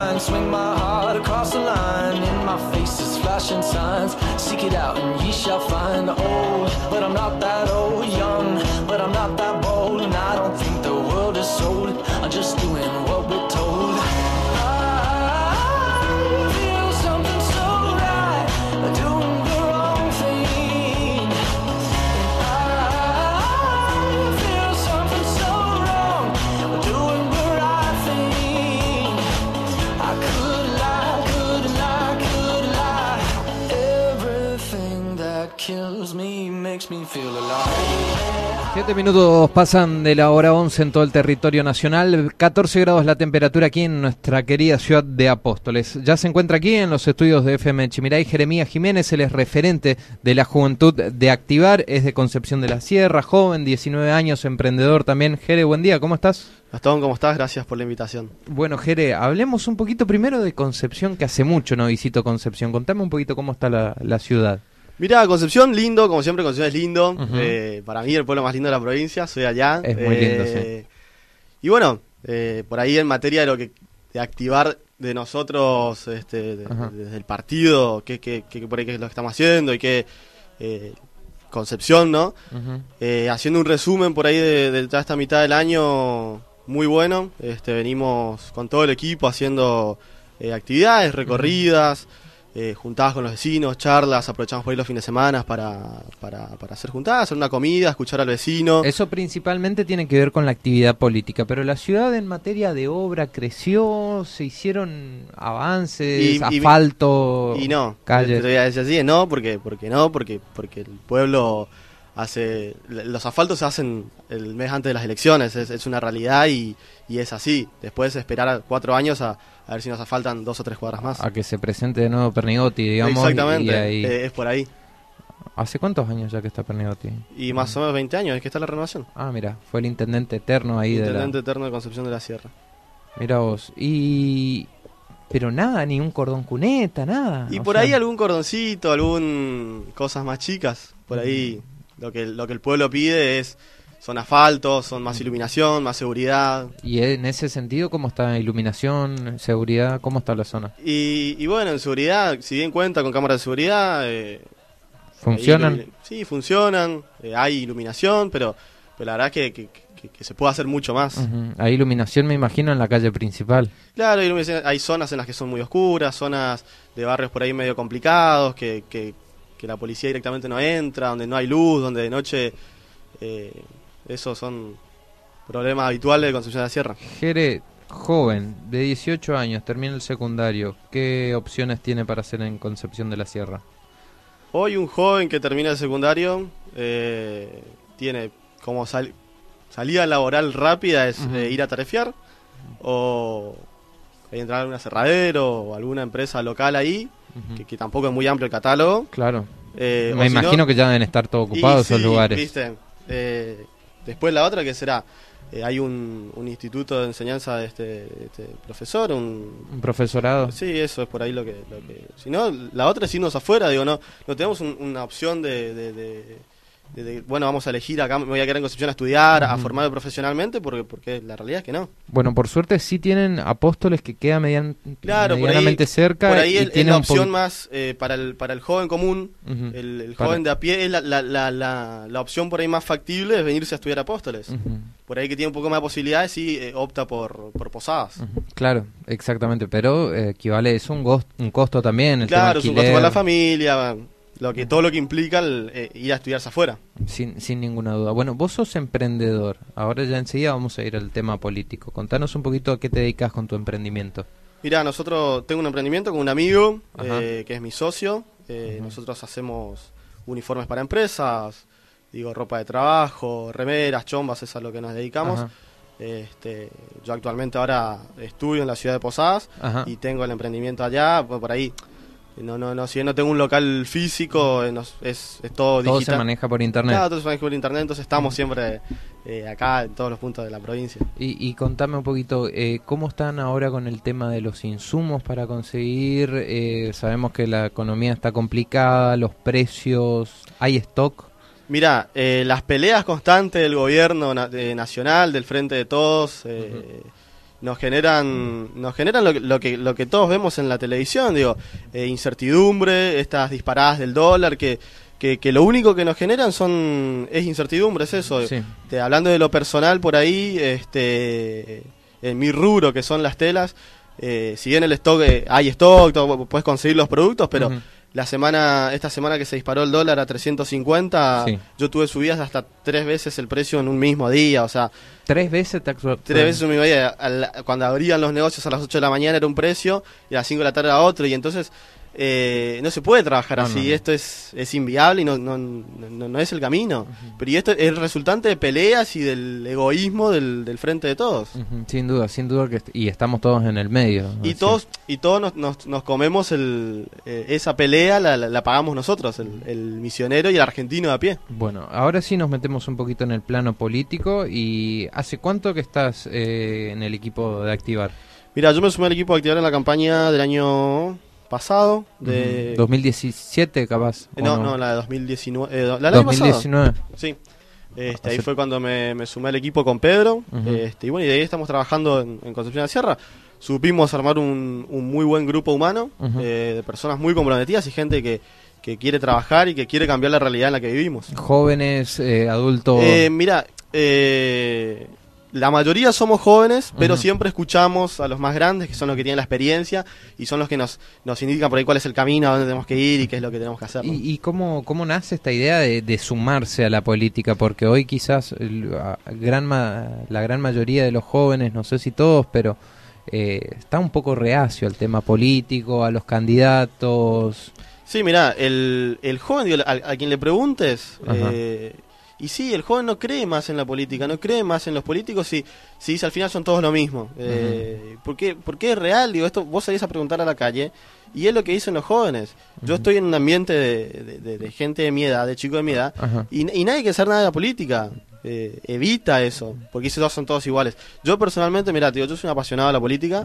Swing my heart across the line. In my face is flashing signs. Seek it out and ye shall find. Old, but I'm not that old. Siete minutos pasan de la hora 11 en todo el territorio nacional. 14 grados la temperatura aquí en nuestra querida ciudad de Apóstoles. Ya se encuentra aquí en los estudios de FM Chimiray Jeremías Jiménez. Él es referente de la juventud de Activar. Es de Concepción de la Sierra, joven, 19 años, emprendedor también. Jere, buen día, ¿cómo estás? Gastón, ¿cómo estás? Gracias por la invitación. Bueno, Jere, hablemos un poquito primero de Concepción, que hace mucho no visito Concepción. Contame un poquito cómo está la, la ciudad. Mirá, Concepción, lindo, como siempre, Concepción es lindo. Eh, para mí, el pueblo más lindo de la provincia, soy allá. Es muy lindo, Eh, Y bueno, eh, por ahí en materia de lo que de activar de nosotros este, de- desde el partido, que, que, que por ahí que es lo que estamos haciendo y que eh, Concepción, ¿no? Eh, haciendo un resumen por ahí de, de toda esta mitad del año, muy bueno. Este, venimos con todo el equipo haciendo eh, actividades, recorridas, eh, juntadas con los vecinos, charlas, aprovechamos por ahí los fines de semana para, para, para hacer juntadas, hacer una comida, escuchar al vecino. Eso principalmente tiene que ver con la actividad política, pero la ciudad en materia de obra creció, se hicieron avances, Y- y- asfalto, Y no, calles. te voy a decir así, no, porque, porque no, porque, porque el pueblo hace, los asfaltos se hacen el mes antes de las elecciones, es, es una realidad y, y es así. Después esperar a cuatro años a, a ver si nos asfaltan dos o tres cuadras más. a que se presente de nuevo Pernigotti, digamos. Exactamente, y ahí- eh, es por ahí. ¿Hace cuántos años ya que está Pernigotti? Y más o menos 20 años es que está la renovación. Ah, mira, fue el intendente eterno ahí de Intendente la... eterno de Concepción de la Sierra. Mira vos, y... Pero nada, ni un cordón cuneta, nada. Y por sea, ahí algún cordoncito, algún cosas más chicas. Por ahí lo que, lo que el pueblo pide es son asfaltos, son más iluminación, más seguridad. Y en ese sentido, ¿cómo está iluminación, seguridad? ¿Cómo está la zona? Y, y bueno, en seguridad, si bien cuenta con cámaras de seguridad, eh, ¿Funcionan? ilumi- sí, funcionan, eh, hay iluminación, pero, pero la verdad es que, que- que- que se puede hacer mucho más. Hay iluminación, me imagino, en la calle principal. Claro, hay, hay zonas en las que son muy oscuras, zonas de barrios por ahí medio complicados, que, que, que la policía directamente no entra, donde no hay luz, donde de noche... eh, esos son problemas habituales de Concepción de la Sierra. Jere, joven, de 18 años, termina el secundario. ¿Qué opciones tiene para hacer en Concepción de la Sierra? Hoy un joven que termina el secundario eh, tiene como sal- salida laboral rápida es eh, ir a tarefear o entrar a un aserradero o alguna empresa local ahí, Que, que tampoco es muy amplio el catálogo. Claro. Eh, me si no- imagino que ya deben estar todos ocupados esos sí, lugares. viste, eh, después la otra que será, eh, hay un, un instituto de enseñanza de este, de este profesor, un, Un profesorado. Sí, eso es por ahí lo que... Lo que si no, la otra es irnos afuera, digo, no no tenemos un- una opción de, de- de- de- bueno, vamos a elegir acá, me voy a quedar en Concepción a estudiar, a formarme profesionalmente, porque porque la realidad es que no. Bueno, por suerte sí tienen apóstoles que quedan median- Claro, por ahí, medianamente cerca. por ahí y el- es la opción más eh, para, el, para el joven común, el, joven de a pie, es la, la, la, la, la opción por ahí más factible es venirse a estudiar apóstoles. Por ahí que tiene un poco más de posibilidades y eh, opta por, por posadas. Claro, exactamente, pero eh, equivale, es un, gos- un costo también. El Claro, es un costo para la familia, lo que, todo lo que implica el, eh, ir a estudiarse afuera. Sin, sin ninguna duda. Bueno, vos sos emprendedor. Ahora ya enseguida vamos a ir al tema político. Contanos un poquito a qué te dedicas con tu emprendimiento. Mira, nosotros tengo un emprendimiento con un amigo eh, que es mi socio. Eh. Nosotros hacemos uniformes para empresas, digo ropa de trabajo, remeras, chombas, es a lo que nos dedicamos. Ajá, Este, yo actualmente ahora estudio en la ciudad de Posadas ajá. y tengo el emprendimiento allá, por ahí. No, no, no, si bien no tengo un local físico, eh, es, es todo, Todo digital. se maneja por internet. Claro, todo se maneja por internet, entonces estamos siempre eh, acá en todos los puntos de la provincia. Y, y contame un poquito, eh, ¿cómo están ahora con el tema de los insumos para conseguir? Eh, sabemos que la economía está complicada, los precios, ¿hay stock? Mira, eh, las peleas constantes del gobierno na- nacional, del Frente de Todos, eh, nos generan nos generan lo, que- lo que lo que todos vemos en la televisión digo eh, incertidumbre estas disparadas del dólar que, que que lo único que nos generan son es incertidumbre es eso Sí. Te- hablando de lo personal por ahí este en mi rubro que son las telas eh, si bien el stock eh, hay stock todo, puedes conseguir los productos pero. La semana esta semana que se disparó el dólar a 350 Sí. yo tuve subidas hasta tres veces el precio en un mismo día o sea Tres veces te Tres veces un mismo día. Al- cuando abrían los negocios a las 8 de la mañana era un precio y a las 5 de la tarde era otro. Y entonces eh, no se puede trabajar No, así. no, no. Esto es, es inviable y no, no, no, no es el camino. Pero y esto es el resultante de peleas y del egoísmo del, del frente de todos. Sin duda, sin duda que est- y estamos todos en el medio. Y Así. todos, y todos nos, nos, nos comemos el, eh, esa pelea, la, la, la pagamos nosotros, el, el misionero y el argentino de a pie. Bueno, ahora sí nos metemos un poquito en el plano político y ¿hace cuánto que estás eh, en el equipo de Activar? Mira, yo me sumé al equipo de activar en la campaña del año pasado, de... Ujú. 2017 capaz. ¿o Eh, No, no, la de 2019. eh, la pasado. 2019. Sí. Este, ahí fue cuando me, me sumé al equipo con Pedro. Este, y bueno, y de ahí estamos trabajando en, en Concepción de la Sierra. Supimos armar un, un muy buen grupo humano eh, de personas muy comprometidas y gente que, que quiere trabajar y que quiere cambiar la realidad en la que vivimos. Jóvenes, eh, adultos. Eh, mira, eh, la mayoría somos jóvenes, pero siempre escuchamos a los más grandes, que son los que tienen la experiencia y son los que nos, nos indican por ahí cuál es el camino, a dónde tenemos que ir y qué es lo que tenemos que hacer. ¿no? ¿Y, y cómo, cómo nace esta idea de, de sumarse a la política? Porque hoy quizás el- a- gran ma- la gran mayoría de los jóvenes, no sé si todos, pero eh, está un poco reacio al tema político, a los candidatos. Sí, mira, el, el joven, digo, a, a quien le preguntes, eh, y sí, el joven no cree más en la política, no cree más en los políticos y si dice al final son todos lo mismo. Eh, ¿por, qué, por qué es real? Digo, esto vos salís a preguntar a la calle y es lo que dicen los jóvenes. Yo estoy en un ambiente de, de- de- de gente de mi edad, de chicos de mi edad, y, y nadie quiere hacer nada de la política. Eh, evita eso, porque dice todos son todos iguales. Yo personalmente, mira, tío, yo soy un apasionado de la política.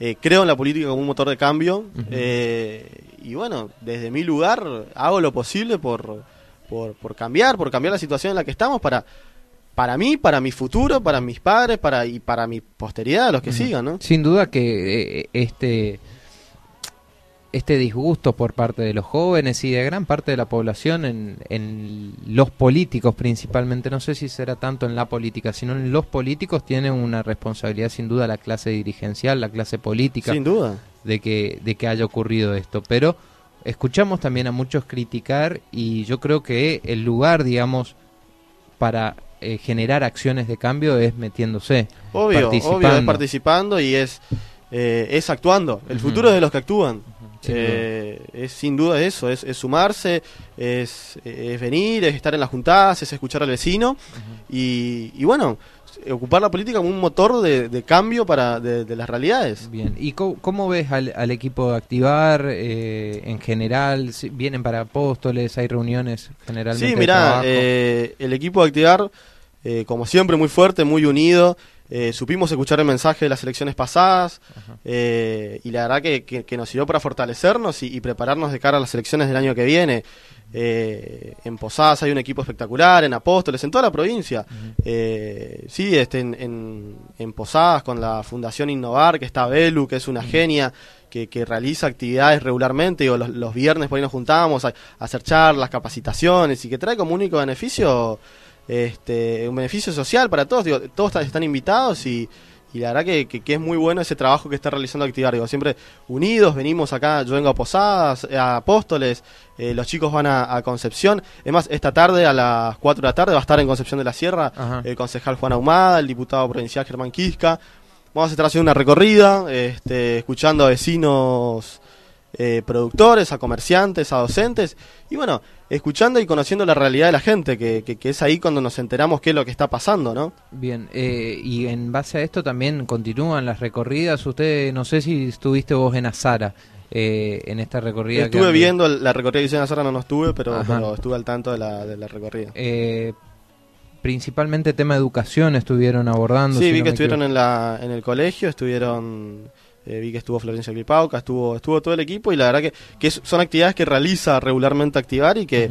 Eh, creo en la política como un motor de cambio eh, y bueno, desde mi lugar hago lo posible por, por, por cambiar, por cambiar la situación en la que estamos para para mí, para mi futuro, para mis padres, para y para mi posteridad, los que sigan, ¿no? Sin duda que eh, este este disgusto por parte de los jóvenes y de gran parte de la población en, en los políticos principalmente, no sé si será tanto en la política, sino en los políticos tiene una responsabilidad sin duda la clase dirigencial, la clase política Sin duda. de que de que haya ocurrido esto, pero escuchamos también a muchos criticar y yo creo que el lugar, digamos, para eh, generar acciones de cambio es metiéndose, Obvio, obvio, es participando. participando y es eh, es actuando. El futuro es de los que actúan. Sin Eh, es sin duda eso, es, es sumarse, es, es venir, es estar en las juntadas, es escuchar al vecino y, y bueno, ocupar la política como un motor de, de cambio para de, de las realidades. Bien, ¿y cómo, cómo ves al, al equipo de Activar eh, en general? ¿Vienen para apóstoles? ¿Hay reuniones generalmente? Sí, mirá, trabajo? eh, el equipo de Activar, eh, como siempre, muy fuerte, muy unido. Eh, supimos escuchar el mensaje de las elecciones pasadas eh, y la verdad que, que- que nos sirvió para fortalecernos y, y prepararnos de cara a las elecciones del año que viene. Eh, en Posadas hay un equipo espectacular, en Apóstoles, en toda la provincia. Eh, sí, este, en, en- en Posadas con la Fundación Innovar, que está Belu, que es una genia, que, que realiza actividades regularmente. Digo, los, los viernes por ahí nos juntábamos a, a hacer charlas, capacitaciones y que trae como único beneficio este, un beneficio social para todos. Digo, todos están invitados y, y la verdad que, que- que es muy bueno ese trabajo que está realizando Activar. Digo, siempre unidos, venimos acá, yo vengo a Posadas, a Apóstoles, eh, los chicos van a, a Concepción. Es más, esta tarde a las 4 de la tarde va a estar en Concepción de la Sierra Ajá. el concejal Juan Ahumada, el diputado provincial Germán Quisca. Vamos a estar haciendo una recorrida, este, escuchando a vecinos eh, productores, a comerciantes, a docentes, y bueno, escuchando y conociendo la realidad de la gente, que, que- que es ahí cuando nos enteramos qué es lo que está pasando, ¿no? Bien, eh, y en base a esto también continúan las recorridas. Usted, no sé si estuviste vos en Azara, eh, en esta recorrida. Estuve viendo la recorrida que hicieron Sara, no, no estuve, pero, pero estuve al tanto de la, de la recorrida. Eh, principalmente tema educación estuvieron abordando. Sí, si vi no que estuvieron en, la, en el colegio, estuvieron, eh, vi que estuvo Florencia Gripauca, estuvo, estuvo todo el equipo y la verdad que, que son actividades que realiza regularmente Activar y que,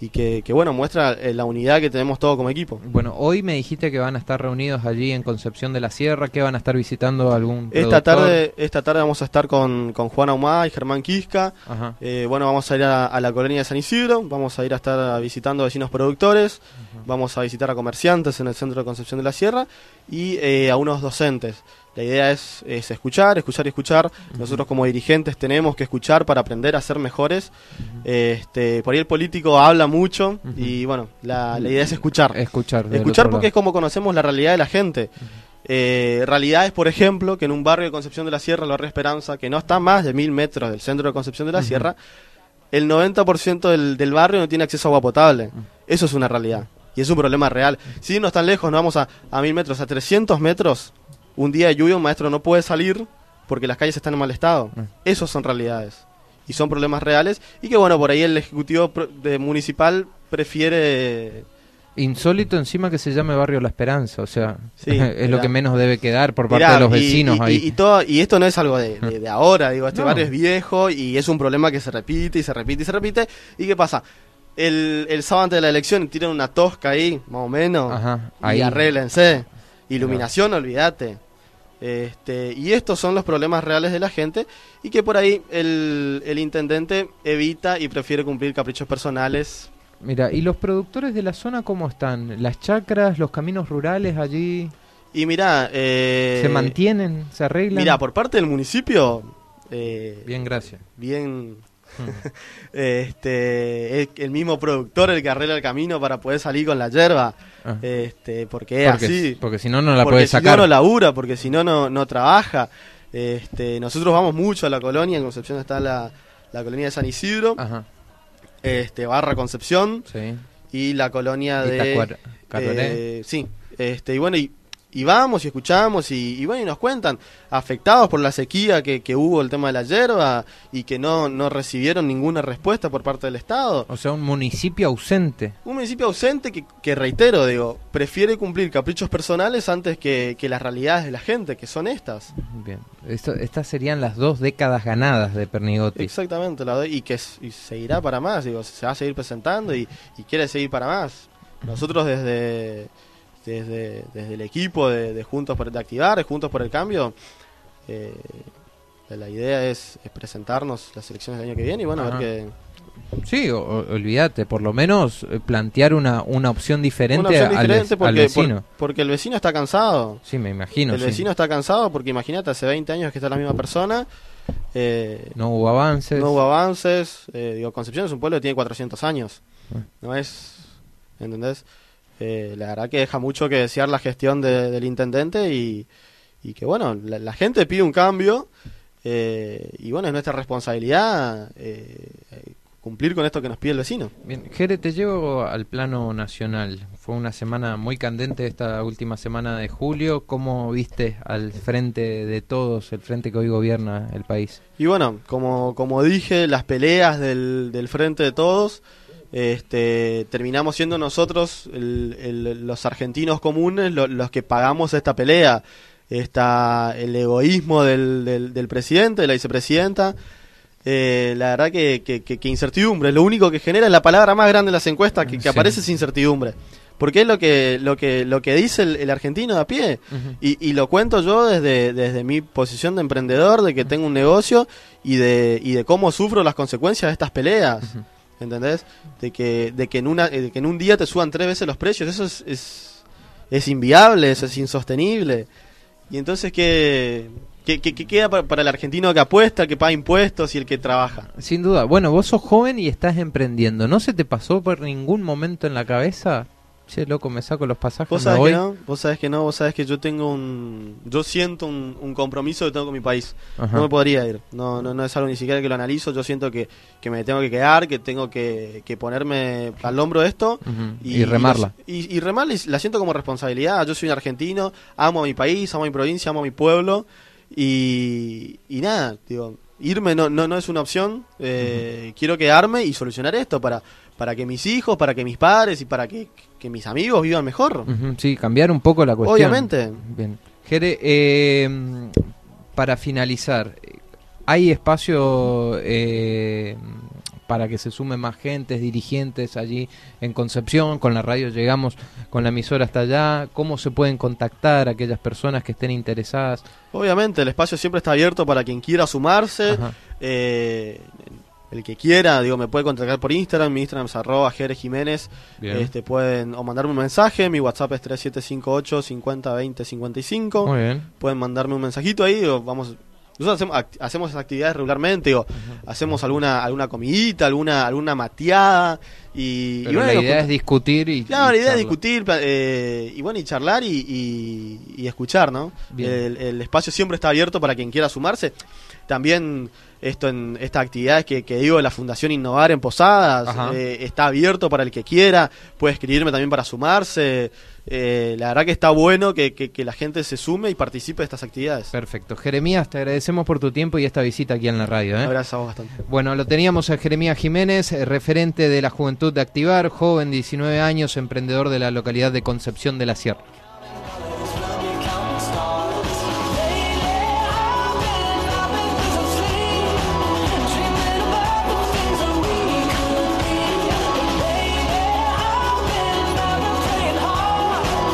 y que, que, bueno, muestra eh, la unidad que tenemos todo como equipo. Bueno, hoy me dijiste que van a estar reunidos allí en Concepción de la Sierra, que van a estar visitando algún esta tarde Esta tarde vamos a estar con, con Juan Ahumada y Germán Quisca. Eh, bueno, vamos a ir a, a la colonia de San Isidro, vamos a ir a estar visitando vecinos productores, vamos a visitar a comerciantes en el centro de Concepción de la Sierra y eh, a unos docentes. La idea es, es, escuchar, escuchar y escuchar. Nosotros como dirigentes tenemos que escuchar para aprender a ser mejores. este, por ahí el político habla mucho y bueno, la, la idea es escuchar. Escuchar. Escuchar porque es como conocemos la realidad de la gente. Eh, realidades, por ejemplo, que en un barrio de Concepción de la Sierra, el barrio Esperanza, que no está más de mil metros del centro de Concepción de la Sierra, el 90% del, del barrio no tiene acceso a agua potable. Eso es una realidad. Y es un problema real. Si no están lejos, no vamos a, a mil metros, a 300 metros, un día de lluvia un maestro no puede salir porque las calles están en mal estado. Esos son realidades. Y son problemas reales. Y que bueno, por ahí el Ejecutivo de municipal prefiere... Insólito encima que se llame Barrio La Esperanza, o sea, Sí, es lo que menos debe quedar por parte Mirá, de los y- vecinos y, ahí. Y, y todo, y esto no es algo de, de- de ahora, digo, este No. barrio es viejo y es un problema que se repite y se repite y se repite. ¿Y qué pasa? El, el sábado antes de la elección tiran una tosca ahí, más o menos, Ajá, y ahí. arréglense. Iluminación, olvídate. Este, y estos son los problemas reales de la gente y que por ahí el, el intendente evita y prefiere cumplir caprichos personales. Mira, ¿y los productores de la zona cómo están? ¿Las chacras, los caminos rurales allí Y mira, se mantienen, se arreglan? Mira, por parte del municipio, eh, Bien, gracias. bien este es el mismo productor el que arregla el camino para poder salir con la yerba. Ah. este porque es porque, así. porque si no, no la porque si sacar. no no labura porque si no no no trabaja. Este nosotros vamos mucho a la colonia en Concepción está la, la colonia de San Isidro. Ajá, este barra Concepción. Sí. y la colonia de eh, sí este y bueno y, y vamos y escuchamos y, y bueno y nos cuentan afectados por la sequía que, que hubo el tema de la yerba y que no no recibieron ninguna respuesta por parte del estado O sea, un municipio ausente. un municipio ausente que, que reitero digo prefiere cumplir caprichos personales antes que, que las realidades de la gente que son estas Bien. Esto, estas serían las dos décadas ganadas de Pernigotti. exactamente la y que y seguirá para más digo se va a seguir presentando y, y quiere seguir para más nosotros desde desde, desde el equipo de, de Juntos por de Activar, de Juntos por el Cambio, eh, la idea es, es presentarnos las elecciones del año que viene y bueno, a ver que Sí, o- olvídate, por lo menos eh, plantear una, una opción diferente, una opción al, diferente al porque, vecino. por- porque el vecino está cansado. Sí, me imagino. el sí. vecino está cansado porque imagínate, hace 20 años que está la misma persona. eh, No hubo avances. no hubo avances. eh, digo, Concepción es un pueblo que tiene 400 años. Ah. No es. ¿Entendés? Eh, la verdad que deja mucho que desear la gestión de- del intendente y, y que, bueno, la, la gente pide un cambio. eh, y bueno, es nuestra responsabilidad eh, eh, cumplir con esto que nos pide el vecino. Bien, Jere, te llevo al plano nacional. Fue una semana muy candente esta última semana de julio. ¿Cómo viste al frente de todos, el frente que hoy gobierna el país? Y bueno, como, como dije, las peleas del, del frente de todos, este, terminamos siendo nosotros, el- el- los argentinos comunes, lo- los que pagamos esta pelea. Está el egoísmo del, del, del presidente, de la vicepresidenta. Eh, la verdad que, que, que- que incertidumbre, lo único que genera es la palabra más grande en las encuestas que, que Sí. aparece es incertidumbre. Porque es lo que, lo que, lo que dice el, el argentino de a pie. Y, y lo cuento yo desde, desde mi posición de emprendedor, de que tengo un negocio y de, y de cómo sufro las consecuencias de estas peleas. ¿Entendés? De que, de, que en una, de que en un día te suban tres veces los precios. Eso es, es, es inviable, eso es insostenible. Y entonces, ¿qué, qué, qué- qué queda para, para el argentino que apuesta, el que paga impuestos y el que trabaja? Sin duda. Bueno, vos sos joven y estás emprendiendo. ¿No se te pasó por ningún momento en la cabeza? Che, loco, me saco los pasajes, Vos me sabés voy. que no, vos sabés que no, vos sabés que yo tengo un, yo siento un, un compromiso que tengo con mi país. Ajá. No me podría ir, no, no, no es algo ni siquiera que lo analizo, yo siento que, que me tengo que quedar, que tengo que, que ponerme al hombro esto. Y remarla. Y, y remarla y la siento como responsabilidad, yo soy un argentino, amo a mi país, amo a mi provincia, amo a mi pueblo y, y nada, digo, irme no, no, no es una opción, eh, quiero quedarme y solucionar esto para, para que mis hijos, para que mis padres y para que, que mis amigos vivan mejor. Sí, cambiar un poco la cuestión. Obviamente. Bien. Jere, eh, para finalizar, ¿hay espacio eh, para que se sumen más gentes, dirigentes allí en Concepción, con la radio llegamos con la emisora hasta allá, cómo se pueden contactar aquellas personas que estén interesadas. Obviamente, el espacio siempre está abierto para quien quiera sumarse. Eh, el que quiera, digo, me puede contactar por Instagram, mi Instagram es arroba Jiménez. Este, pueden o mandarme un mensaje, mi WhatsApp es 3758 50 20 55. Muy bien. Pueden mandarme un mensajito ahí, vamos nosotros hacemos, act- hacemos esas actividades regularmente, o hacemos alguna alguna comidita, alguna alguna mateada y, bueno, la idea es discutir y... Claro, y la idea es discutir eh, y bueno, y charlar y, y- escuchar, ¿no? El, el espacio siempre está abierto para quien quiera sumarse. También esto en estas actividades que, que digo de la Fundación Innovar en Posadas eh, está abierto para el que quiera, puede escribirme también para sumarse. Eh, la verdad que está bueno que, que- que la gente se sume y participe de estas actividades. Perfecto. Jeremías, te agradecemos por tu tiempo y esta visita aquí en la radio. ¿eh? Gracias a vos bastante. Bueno, lo teníamos a Jeremías Jiménez, eh, referente de la Juventud de Activar, joven, 19 años, emprendedor de la localidad de Concepción de la Sierra.